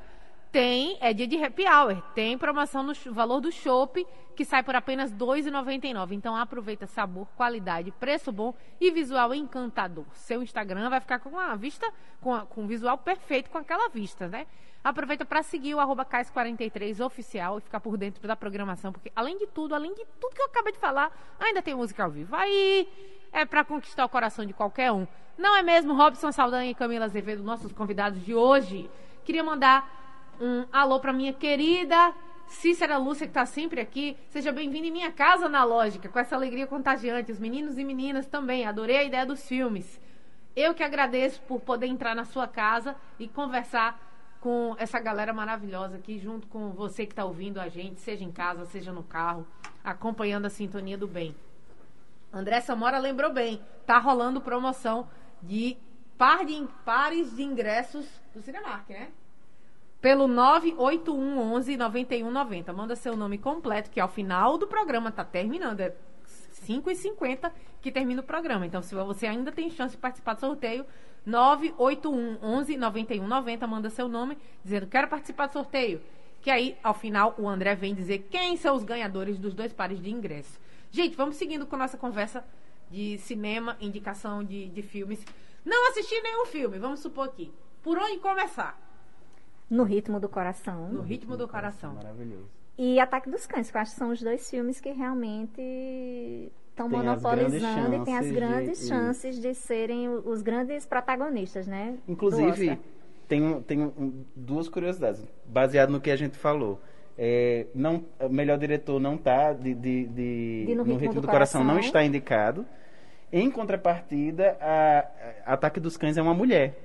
[SPEAKER 1] tem, é dia de happy hour, tem promoção no valor do chopp, que sai por apenas R$ 2,99. Então aproveita sabor, qualidade, preço bom e visual encantador. Seu Instagram vai ficar com a vista, com, a- com um visual perfeito com aquela vista, né? Aproveita para seguir o arroba Cais43 oficial e ficar por dentro da programação, porque além de tudo, além de tudo que eu acabei de falar, ainda tem música ao vivo. Aí é para conquistar o coração de qualquer um. Não é mesmo, Robson Saldanha e Camila Azevedo, nossos convidados de hoje? Queria mandar um alô para minha querida Cícera Lúcia, que está sempre aqui. Seja bem-vinda em minha casa na lógica, com essa alegria contagiante. Os meninos e meninas também. Adorei a ideia dos filmes. Eu que agradeço por poder entrar na sua casa e conversar com essa galera maravilhosa aqui, junto com você que está ouvindo a gente, seja em casa, seja no carro, acompanhando a sintonia do bem. André Samora lembrou bem, tá rolando promoção de par de pares de ingressos do Cinemark, né? Pelo 98111 9190. Manda seu nome completo, que ao final do programa tá terminando. É 5h50 que termina o programa. Então, se você ainda tem chance de participar do sorteio, 981 11 91 90, manda seu nome dizendo quero participar do sorteio. Que aí, ao final, o André vem dizer quem são os ganhadores dos dois pares de ingresso. Gente, vamos seguindo com nossa conversa de cinema, indicação de, de filmes. Não assisti nenhum filme, vamos supor aqui. Por onde começar?
[SPEAKER 5] No Ritmo do Coração.
[SPEAKER 1] No Ritmo do Coração.
[SPEAKER 4] Maravilhoso.
[SPEAKER 5] E Ataque dos Cães, que eu acho que são os dois filmes que realmente estão monopolizando e tem as
[SPEAKER 4] de-
[SPEAKER 5] grandes
[SPEAKER 4] isso.
[SPEAKER 5] chances de serem os grandes protagonistas, né?
[SPEAKER 4] Inclusive, tem, um- tem um- duas curiosidades, baseado no que a gente falou. É, não, melhor diretor não está de, de, de-
[SPEAKER 5] De
[SPEAKER 4] no,
[SPEAKER 5] No
[SPEAKER 4] ritmo, do, coração, não está indicado. Em contrapartida, a, a Ataque dos Cães é uma mulher.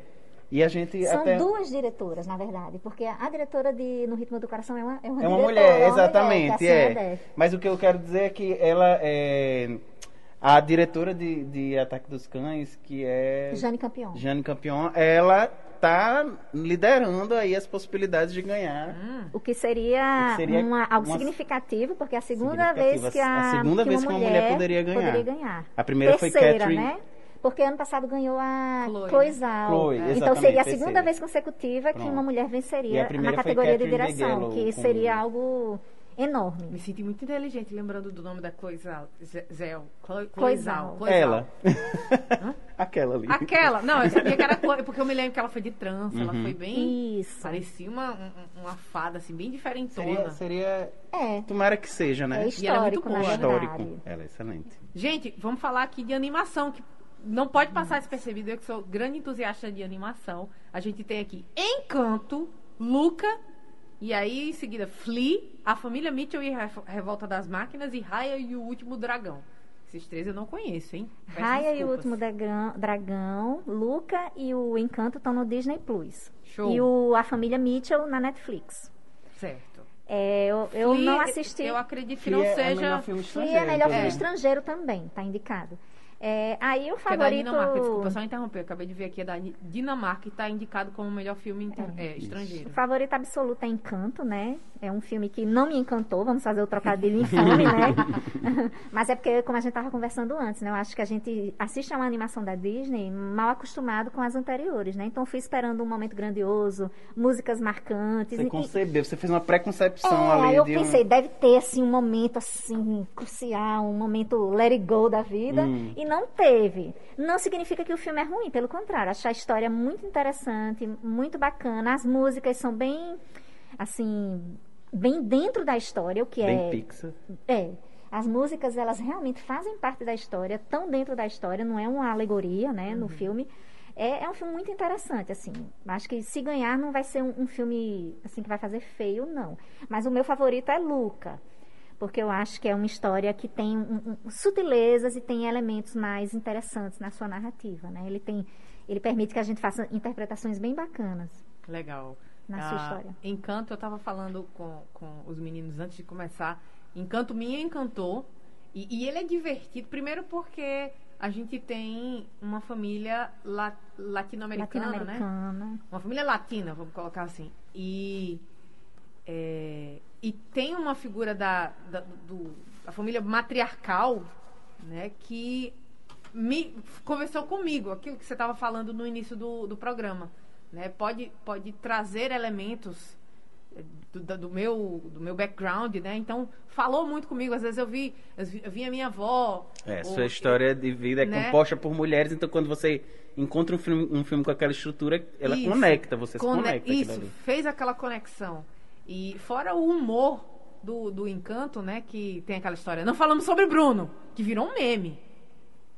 [SPEAKER 4] E a gente
[SPEAKER 5] São
[SPEAKER 4] até
[SPEAKER 5] duas diretoras, na verdade, porque a diretora de No Ritmo do Coração é uma, é uma,
[SPEAKER 4] é uma mulher,
[SPEAKER 5] é uma
[SPEAKER 4] exatamente,
[SPEAKER 5] mulher, é
[SPEAKER 4] é. Mas o que eu quero dizer é que ela é a diretora de, de Ataque dos Cães, que é
[SPEAKER 5] Jane Campion.
[SPEAKER 4] Jane Campion, ela tá liderando aí as possibilidades de ganhar.
[SPEAKER 5] O que seria,
[SPEAKER 4] O que seria
[SPEAKER 5] uma- algo
[SPEAKER 4] uma-
[SPEAKER 5] significativo, porque é a segunda vez que
[SPEAKER 4] A
[SPEAKER 5] a,
[SPEAKER 4] segunda vez que uma mulher poderia ganhar.
[SPEAKER 5] ganhar.
[SPEAKER 4] A primeira foi
[SPEAKER 5] Terceira,
[SPEAKER 4] Catherine-
[SPEAKER 5] né? Porque ano passado ganhou a
[SPEAKER 1] Chloe,
[SPEAKER 5] Chloe,
[SPEAKER 1] né?
[SPEAKER 5] Zhao.
[SPEAKER 4] Chloe,
[SPEAKER 5] então seria a
[SPEAKER 4] terceira.
[SPEAKER 5] segunda vez consecutiva que
[SPEAKER 4] Pronto.
[SPEAKER 5] uma mulher venceria na
[SPEAKER 4] foi
[SPEAKER 5] categoria de direção,
[SPEAKER 4] Bigelow,
[SPEAKER 5] que
[SPEAKER 4] com-
[SPEAKER 5] seria algo
[SPEAKER 1] Me
[SPEAKER 5] enorme.
[SPEAKER 1] sinto muito inteligente lembrando do nome da coisa Zel.
[SPEAKER 5] Zhao.
[SPEAKER 1] Chloe Zhao.
[SPEAKER 4] Ela. *laughs* Aquela ali.
[SPEAKER 1] Aquela. Não, eu sabia que era Chloe, porque eu me lembro que ela foi de trança, ela
[SPEAKER 4] Uhum.
[SPEAKER 1] foi bem.
[SPEAKER 5] Isso.
[SPEAKER 1] Parecia uma, um- uma fada, assim, bem diferentona.
[SPEAKER 4] Seria, seria.
[SPEAKER 5] É,
[SPEAKER 4] Tomara que seja, né?
[SPEAKER 5] é
[SPEAKER 1] E ela é muito
[SPEAKER 5] histórico,
[SPEAKER 1] boa,
[SPEAKER 5] verdade.
[SPEAKER 4] Histórico. Ela é excelente.
[SPEAKER 1] Gente, vamos falar aqui de animação, que não pode passar despercebido. Eu que sou grande entusiasta de animação. A gente tem aqui Encanto, Luca, e aí em seguida Flea, A Família Mitchell e Re- Revolta das Máquinas, e Raya e o Último Dragão. Esses três eu não conheço, hein? Peço
[SPEAKER 5] Raya e o
[SPEAKER 1] desculpas.
[SPEAKER 5] Último Dragão, Dragão, Luca e o Encanto estão no Disney Plus.
[SPEAKER 1] Show.
[SPEAKER 5] E o A Família Mitchell na Netflix.
[SPEAKER 1] Certo.
[SPEAKER 5] É, eu, eu
[SPEAKER 1] Flea,
[SPEAKER 5] não assisti.
[SPEAKER 1] Eu acredito que
[SPEAKER 4] Flea
[SPEAKER 1] não
[SPEAKER 4] é o
[SPEAKER 1] seja.
[SPEAKER 4] melhor filme
[SPEAKER 5] Flea é
[SPEAKER 4] estrangeiro,
[SPEAKER 5] melhor filme estrangeiro também, tá indicado. É, aí o
[SPEAKER 1] Que é da
[SPEAKER 5] favorito.
[SPEAKER 1] Dinamarca, desculpa só interromper, eu acabei de ver aqui, é da Dinamarca e está indicado como o melhor filme inter-
[SPEAKER 5] É.
[SPEAKER 1] é, estrangeiro.
[SPEAKER 5] O favorito absoluto é Encanto, né? É um filme que não me encantou, vamos fazer o trocadilho *laughs* infame, né? *laughs* Mas é porque, como a gente estava conversando antes, né? Eu acho que a gente assiste a uma animação da Disney mal acostumado com as anteriores, né? Então fui esperando um momento grandioso, músicas marcantes.
[SPEAKER 4] Você
[SPEAKER 5] e-
[SPEAKER 4] concebeu, você fez uma preconcepção
[SPEAKER 5] É,
[SPEAKER 4] ali
[SPEAKER 5] aí eu
[SPEAKER 4] de um-
[SPEAKER 5] pensei, deve ter assim um momento assim crucial, um momento let it go da vida,
[SPEAKER 4] Hum.
[SPEAKER 5] e não teve. Não significa que o filme é ruim, pelo contrário, acho a história muito interessante, muito bacana, as músicas são bem assim, bem dentro da história, o que
[SPEAKER 4] bem
[SPEAKER 5] é
[SPEAKER 4] Pixar.
[SPEAKER 5] é. As músicas, elas realmente fazem parte da história, tão dentro da história, não é uma alegoria, né, no filme. É, é um filme muito interessante, assim. Acho que se ganhar não vai ser um, um filme, assim, que vai fazer feio, não. Mas o meu favorito é Luca. Porque eu acho que é uma história que tem um- um- sutilezas e tem elementos mais interessantes na sua narrativa, né? Ele tem... Ele permite que a gente faça interpretações bem bacanas.
[SPEAKER 1] Legal.
[SPEAKER 5] Na sua
[SPEAKER 1] Ah,
[SPEAKER 5] história.
[SPEAKER 1] Encanto, eu estava falando com, com os meninos antes de começar. Encanto me encantou. E, e ele é divertido, primeiro porque a gente tem uma família la- latino-americana, né?
[SPEAKER 5] Latino-americana.
[SPEAKER 1] Uma família latina, vamos colocar assim. E, é, e tem uma figura da, da, do- da família matriarcal, né, que me conversou comigo, aquilo que você estava falando no início do, do programa. Né? Pode, pode trazer elementos eh, do, do meu, do meu background, né? Então, falou muito comigo. Às vezes eu vi, eu vi, eu a minha avó.
[SPEAKER 4] É,
[SPEAKER 1] ou-
[SPEAKER 4] sua história de vida é
[SPEAKER 1] né?
[SPEAKER 4] composta por mulheres, então quando você encontra um filme, um filme com aquela estrutura, ela
[SPEAKER 1] Isso.
[SPEAKER 4] conecta, você se conecta.
[SPEAKER 1] Isso, fez aquela conexão. E fora o humor do, do encanto, né? Que tem aquela história. Não falamos sobre Bruno, que virou um meme.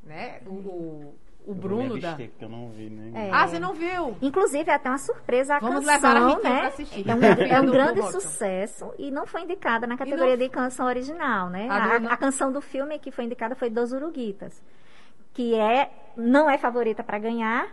[SPEAKER 1] Né? O, o, o Bruno da.
[SPEAKER 4] eu não vi, né?
[SPEAKER 5] É.
[SPEAKER 1] Ah, você não viu?
[SPEAKER 5] Inclusive, é até uma surpresa a
[SPEAKER 1] Vamos
[SPEAKER 5] canção,
[SPEAKER 1] levar a Ritinha
[SPEAKER 5] né?
[SPEAKER 1] pra assistir.
[SPEAKER 5] É um, é um *laughs* grande sucesso e não foi indicada na categoria
[SPEAKER 1] não-
[SPEAKER 5] de canção original, né?
[SPEAKER 1] A
[SPEAKER 5] A, a canção do filme que foi indicada foi Dos Uruguitas, que é não é favorita para ganhar,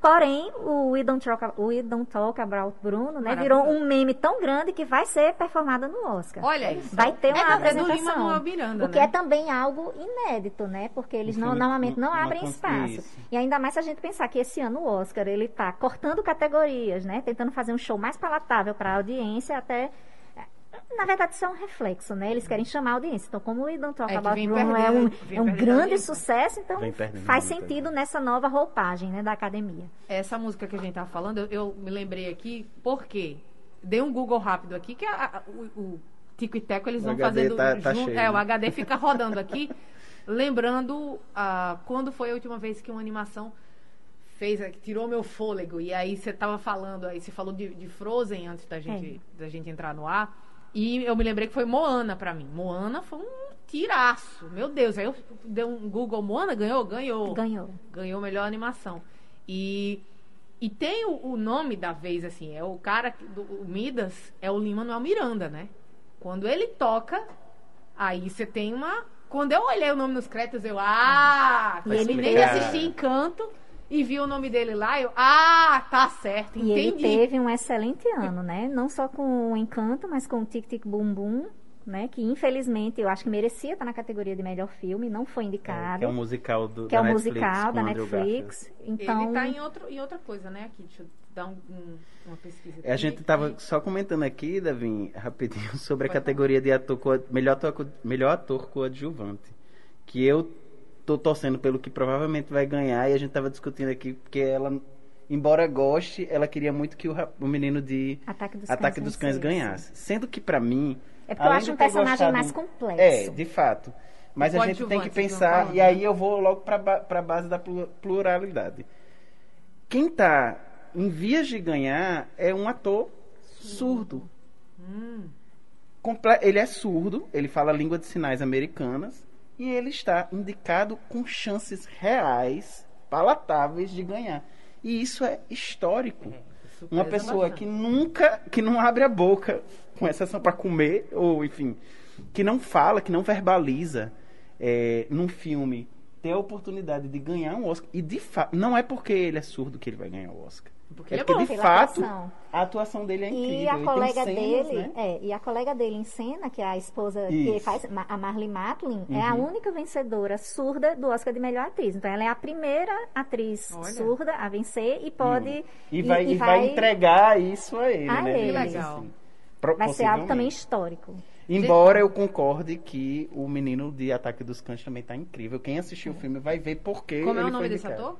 [SPEAKER 5] porém o We Don't Talk, o We Don't Talk About Bruno, né? Virou um meme tão grande que vai ser performada no Oscar.
[SPEAKER 1] Olha isso.
[SPEAKER 5] Vai ter
[SPEAKER 1] É
[SPEAKER 5] uma
[SPEAKER 1] é do
[SPEAKER 5] apresentação.
[SPEAKER 1] Lin-Manuel Miranda,
[SPEAKER 5] o que
[SPEAKER 1] né?
[SPEAKER 5] é também algo inédito, né? Porque eles não, normalmente não
[SPEAKER 4] não-
[SPEAKER 5] abrem espaço.
[SPEAKER 4] isso.
[SPEAKER 5] E ainda mais se a gente pensar que esse ano o Oscar ele tá cortando categorias, né? Tentando fazer um show mais palatável para a audiência, até na verdade isso é um reflexo, né? Eles querem chamar a audiência. Então, como o Don't Talk
[SPEAKER 1] É
[SPEAKER 5] Bruno é um, é um grande sucesso, então faz sentido nessa nova roupagem, né, da academia.
[SPEAKER 1] Essa música que a gente tava falando, eu, eu me lembrei aqui, porque dei um Google rápido aqui, que a- a- o, o Tico e Teco eles
[SPEAKER 4] O
[SPEAKER 1] vão
[SPEAKER 4] HD
[SPEAKER 1] fazendo.
[SPEAKER 4] tá- tá
[SPEAKER 1] junto-
[SPEAKER 4] cheio,
[SPEAKER 1] é, o? HD fica rodando aqui, *laughs* lembrando ah, quando foi a última vez que uma animação fez, tirou meu fôlego. E aí você tava falando, aí você falou de, de Frozen antes da gente, da gente entrar no ar. E eu me lembrei que foi Moana pra mim. Moana foi um tiraço. Meu Deus. Aí eu dei um Google Moana, ganhou? Ganhou.
[SPEAKER 5] Ganhou.
[SPEAKER 1] Ganhou melhor animação. E, e tem o, o nome da vez, assim, é o cara, do, o Midas, é o Lin-Manuel Miranda, né? Quando ele toca, aí você tem uma... Quando eu olhei o nome nos créditos, eu, ah,
[SPEAKER 5] E ele teve-
[SPEAKER 1] assistir Encanto e vi o nome dele lá, eu, ah, tá certo,
[SPEAKER 5] E ele
[SPEAKER 1] entendi.
[SPEAKER 5] teve um excelente ano, né? Não só com o Encanto, mas com o Tic Tic Boom Boom, né? Que infelizmente eu acho que merecia estar na categoria de melhor filme, não foi indicado.
[SPEAKER 4] que é um musical do
[SPEAKER 5] que é o
[SPEAKER 4] Netflix,
[SPEAKER 5] musical da Netflix. Então,
[SPEAKER 1] Ele tá em, outro, em outra coisa, né, aqui, deixa eu dar um- um- uma pesquisa aqui.
[SPEAKER 4] É, A gente tava só comentando aqui, Davin, rapidinho, *laughs* sobre a
[SPEAKER 1] Pode
[SPEAKER 4] categoria de ator melhor, ator, melhor ator coadjuvante. Que eu tô torcendo pelo que provavelmente vai ganhar, e a gente tava discutindo aqui, porque ela, embora goste, ela queria muito que o, o menino de
[SPEAKER 5] Ataque dos
[SPEAKER 4] Ataque
[SPEAKER 5] Cães
[SPEAKER 4] dos Cães ganhasse. Sendo que pra mim.
[SPEAKER 5] É porque eu acho um personagem
[SPEAKER 4] gostado-
[SPEAKER 5] mais complexo.
[SPEAKER 4] É, de fato. Mas
[SPEAKER 1] O
[SPEAKER 4] a gente tem que pensar, e aí eu vou logo pra, ba pra base da plu- pluralidade. Quem tá em vias de ganhar é um ator surdo.
[SPEAKER 1] Hum,
[SPEAKER 4] Comple- Ele é surdo, ele fala língua de sinais americanas e ele está indicado com chances reais, palatáveis de ganhar. E isso é histórico.
[SPEAKER 1] isso
[SPEAKER 4] Uma pessoa
[SPEAKER 1] bastante.
[SPEAKER 4] que nunca, que não abre a boca, com exceção para comer, ou enfim, que não fala, que não verbaliza é, num filme, ter a oportunidade de ganhar um Oscar. E de fato, não é porque ele é surdo que ele vai ganhar o Oscar.
[SPEAKER 1] Porque
[SPEAKER 4] é
[SPEAKER 1] ele é
[SPEAKER 4] porque
[SPEAKER 1] bom.
[SPEAKER 4] de fato
[SPEAKER 5] atuação.
[SPEAKER 4] a atuação dele é incrível.
[SPEAKER 5] E a
[SPEAKER 4] Ele
[SPEAKER 5] colega
[SPEAKER 4] cenas,
[SPEAKER 5] dele,
[SPEAKER 4] né?
[SPEAKER 5] é, e a colega dele em cena, que é a esposa que
[SPEAKER 4] Isso.
[SPEAKER 5] faz, Ma- a Marley Matlin, é a
[SPEAKER 4] Uhum.
[SPEAKER 5] única vencedora surda do Oscar de melhor atriz. Então ela é a primeira atriz
[SPEAKER 1] Olha.
[SPEAKER 5] surda a vencer e pode
[SPEAKER 4] E vai, e vai entregar isso a ele,
[SPEAKER 5] A
[SPEAKER 4] né?
[SPEAKER 5] ele.
[SPEAKER 1] Legal.
[SPEAKER 4] assim. Pro-
[SPEAKER 5] vai ser algo também histórico.
[SPEAKER 4] Embora eu concorde que o menino de Ataque dos Cães também tá incrível. Quem assistiu o filme vai ver por que
[SPEAKER 1] Como é o nome desse
[SPEAKER 4] indicado.
[SPEAKER 1] ator?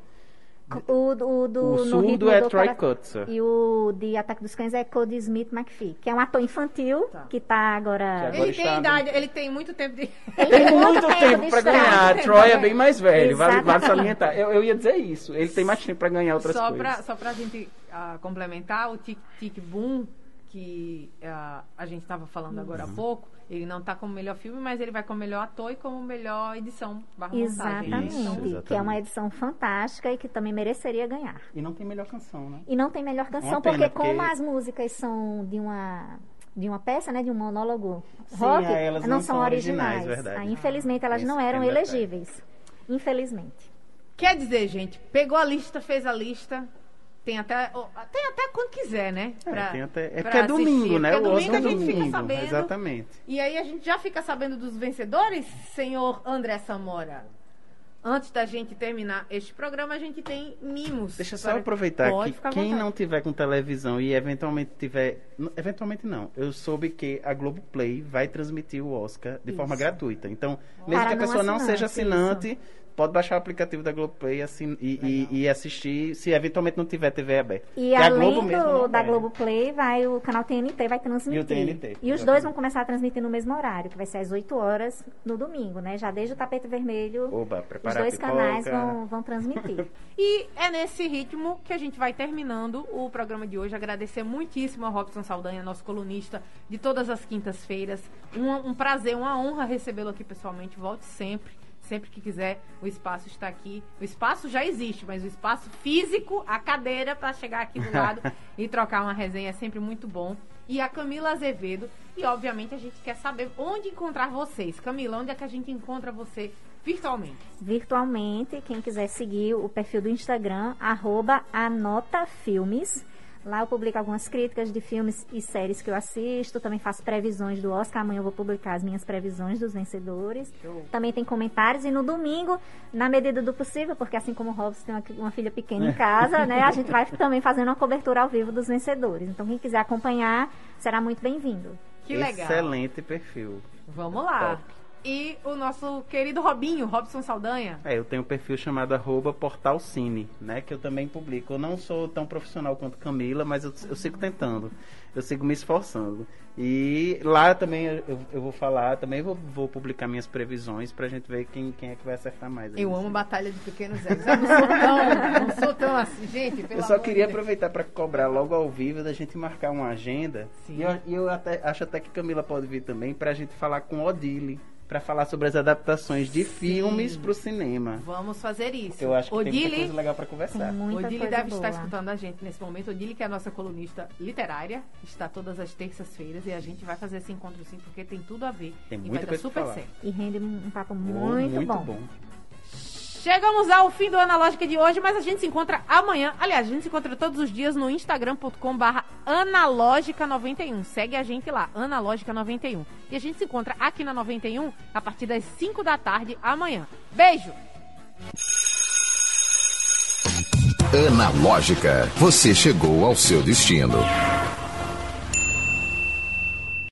[SPEAKER 5] O, o, do,
[SPEAKER 4] O
[SPEAKER 5] no
[SPEAKER 4] surdo é Troy Kutzer.
[SPEAKER 5] E o de Ataque dos Cães é Cody Smith McPhee, que é um ator infantil
[SPEAKER 1] Tá.
[SPEAKER 5] que tá agora.
[SPEAKER 4] Que agora
[SPEAKER 1] Ele
[SPEAKER 4] está
[SPEAKER 1] tem
[SPEAKER 4] no-
[SPEAKER 1] idade, ele tem muito tempo de.
[SPEAKER 5] Ele
[SPEAKER 4] Tem muito
[SPEAKER 5] tempo estrada.
[SPEAKER 4] ganhar. Troy é bem mais velho. Vale, vale
[SPEAKER 5] Exatamente.
[SPEAKER 4] salientar. Eu, eu ia dizer isso. Ele tem mais tempo pra ganhar outras
[SPEAKER 1] só
[SPEAKER 4] coisas.
[SPEAKER 1] pra, só pra gente ah, complementar, o Tic Tic Boom, que ah, a gente estava falando agora há
[SPEAKER 4] Uhum.
[SPEAKER 1] pouco, ele não tá como melhor filme, mas ele vai como melhor ator e como melhor edição.
[SPEAKER 5] Exatamente.
[SPEAKER 4] Isso,
[SPEAKER 5] Que é
[SPEAKER 4] exatamente.
[SPEAKER 5] uma edição fantástica e que também mereceria ganhar.
[SPEAKER 4] E não tem melhor canção, né?
[SPEAKER 5] E não tem melhor canção,
[SPEAKER 4] Uma pena,
[SPEAKER 5] porque como
[SPEAKER 4] porque-
[SPEAKER 5] as músicas são de uma de uma peça, né, de um monólogo
[SPEAKER 4] Sim,
[SPEAKER 5] rock,
[SPEAKER 4] é, elas
[SPEAKER 5] não,
[SPEAKER 4] não
[SPEAKER 5] são
[SPEAKER 4] são
[SPEAKER 5] originais.
[SPEAKER 4] originais, verdade.
[SPEAKER 5] Aí, infelizmente, elas não
[SPEAKER 4] é
[SPEAKER 5] eram elegíveis. Infelizmente.
[SPEAKER 1] Quer dizer, gente, pegou a lista, fez a lista. Tem até, tem até quando quiser, né?
[SPEAKER 4] É,
[SPEAKER 1] Pra-
[SPEAKER 4] tem até- é porque é domingo, né?
[SPEAKER 1] Porque
[SPEAKER 4] O
[SPEAKER 1] domingo
[SPEAKER 4] Oscar
[SPEAKER 1] a
[SPEAKER 4] é
[SPEAKER 1] gente fica
[SPEAKER 4] domingo,
[SPEAKER 1] sabendo.
[SPEAKER 4] Exatamente.
[SPEAKER 1] E aí a gente já fica sabendo dos vencedores, senhor André Samora. Antes da gente terminar este programa, a gente tem mimos.
[SPEAKER 4] Deixa eu só
[SPEAKER 1] para-
[SPEAKER 4] aproveitar
[SPEAKER 1] Pode
[SPEAKER 4] que quem não tiver com televisão e eventualmente tiver. Eventualmente não. Eu soube que a Globoplay vai transmitir o Oscar de forma
[SPEAKER 5] Isso.
[SPEAKER 4] gratuita. Então, mesmo
[SPEAKER 5] Para
[SPEAKER 4] que a pessoa não seja
[SPEAKER 5] assinante,
[SPEAKER 4] assinante, pode baixar o aplicativo da Globoplay assin- e, e- e assistir, se eventualmente não tiver TV aberta.
[SPEAKER 5] E
[SPEAKER 4] Que a
[SPEAKER 5] além
[SPEAKER 4] Globo mesmo
[SPEAKER 5] da
[SPEAKER 4] né?
[SPEAKER 5] Globoplay, vai o canal TNT vai transmitir.
[SPEAKER 4] E o TNT,
[SPEAKER 5] E os dois vão começar a transmitir no mesmo horário, que vai ser às 8 horas no domingo, né? Já desde o tapete vermelho,
[SPEAKER 4] Oba,
[SPEAKER 5] os
[SPEAKER 4] a
[SPEAKER 5] dois canais vão, vão transmitir. *laughs*
[SPEAKER 1] E é nesse ritmo que a gente vai terminando o programa de hoje. Agradecer muitíssimo ao Robson Saldanha, nosso colunista de todas as quintas-feiras. Um, um prazer, uma honra recebê-lo aqui pessoalmente. Volte sempre. Sempre que quiser, o espaço está aqui. O espaço já existe, mas o espaço físico, a cadeira para chegar aqui do lado *laughs* e trocar uma resenha é sempre muito bom. E a Camila Azevedo. E, obviamente, a gente quer saber onde encontrar vocês. Camila, onde é que a gente encontra você virtualmente?
[SPEAKER 5] virtualmente. Quem quiser seguir o perfil do Instagram, arroba anotafilmes. Lá eu publico algumas críticas de filmes e séries que eu assisto. Também faço previsões do Oscar. Amanhã eu vou publicar as minhas previsões dos vencedores.
[SPEAKER 1] Show.
[SPEAKER 5] Também tem comentários. E no domingo, na medida do possível, porque assim como o Robson tem uma, uma filha pequena em casa, né? A gente vai *laughs* também fazendo uma cobertura ao vivo dos vencedores. Então quem quiser acompanhar, será muito bem-vindo.
[SPEAKER 1] Que legal.
[SPEAKER 4] Excelente perfil.
[SPEAKER 1] Vamos lá.
[SPEAKER 4] Top.
[SPEAKER 1] E o nosso querido Robinho, Robson Saldanha.
[SPEAKER 4] É, eu tenho um perfil chamado arroba Portal Cine, né? Que eu também publico. Eu não sou tão profissional quanto Camila, mas eu, eu sigo tentando. Eu sigo me esforçando. E lá também eu, eu vou falar, também vou, vou publicar minhas previsões pra gente ver quem, quem é que vai acertar mais.
[SPEAKER 1] Eu amo Batalha de Pequenos Egos. Eu não sou tão, não sou tão assim, gente.
[SPEAKER 4] eu só queria de aproveitar para cobrar logo ao vivo da gente marcar uma agenda. Sim. E eu, eu até, acho até que Camila pode vir também pra gente falar com Odile para falar sobre as adaptações de Sim. filmes para o cinema.
[SPEAKER 1] Vamos fazer isso.
[SPEAKER 4] Eu acho que Odile, tem muita coisa legal para conversar.
[SPEAKER 1] Odile deve boa. estar escutando a gente nesse momento. Odile, que é a nossa colunista literária, está todas as terças-feiras e a gente vai fazer esse encontro sim, porque tem tudo a ver.
[SPEAKER 4] Tem muita coisa super
[SPEAKER 5] certo. E rende um papo muito,
[SPEAKER 4] muito
[SPEAKER 5] bom.
[SPEAKER 4] bom.
[SPEAKER 1] Chegamos ao fim do Analógica de hoje, mas a gente se encontra amanhã. Aliás, a gente se encontra todos os dias no instagram.com barra analógica91. Segue a gente lá, analógica91. E a gente se encontra aqui na 91 a partir das 5 da tarde amanhã. Beijo!
[SPEAKER 3] Analógica, você chegou ao seu destino.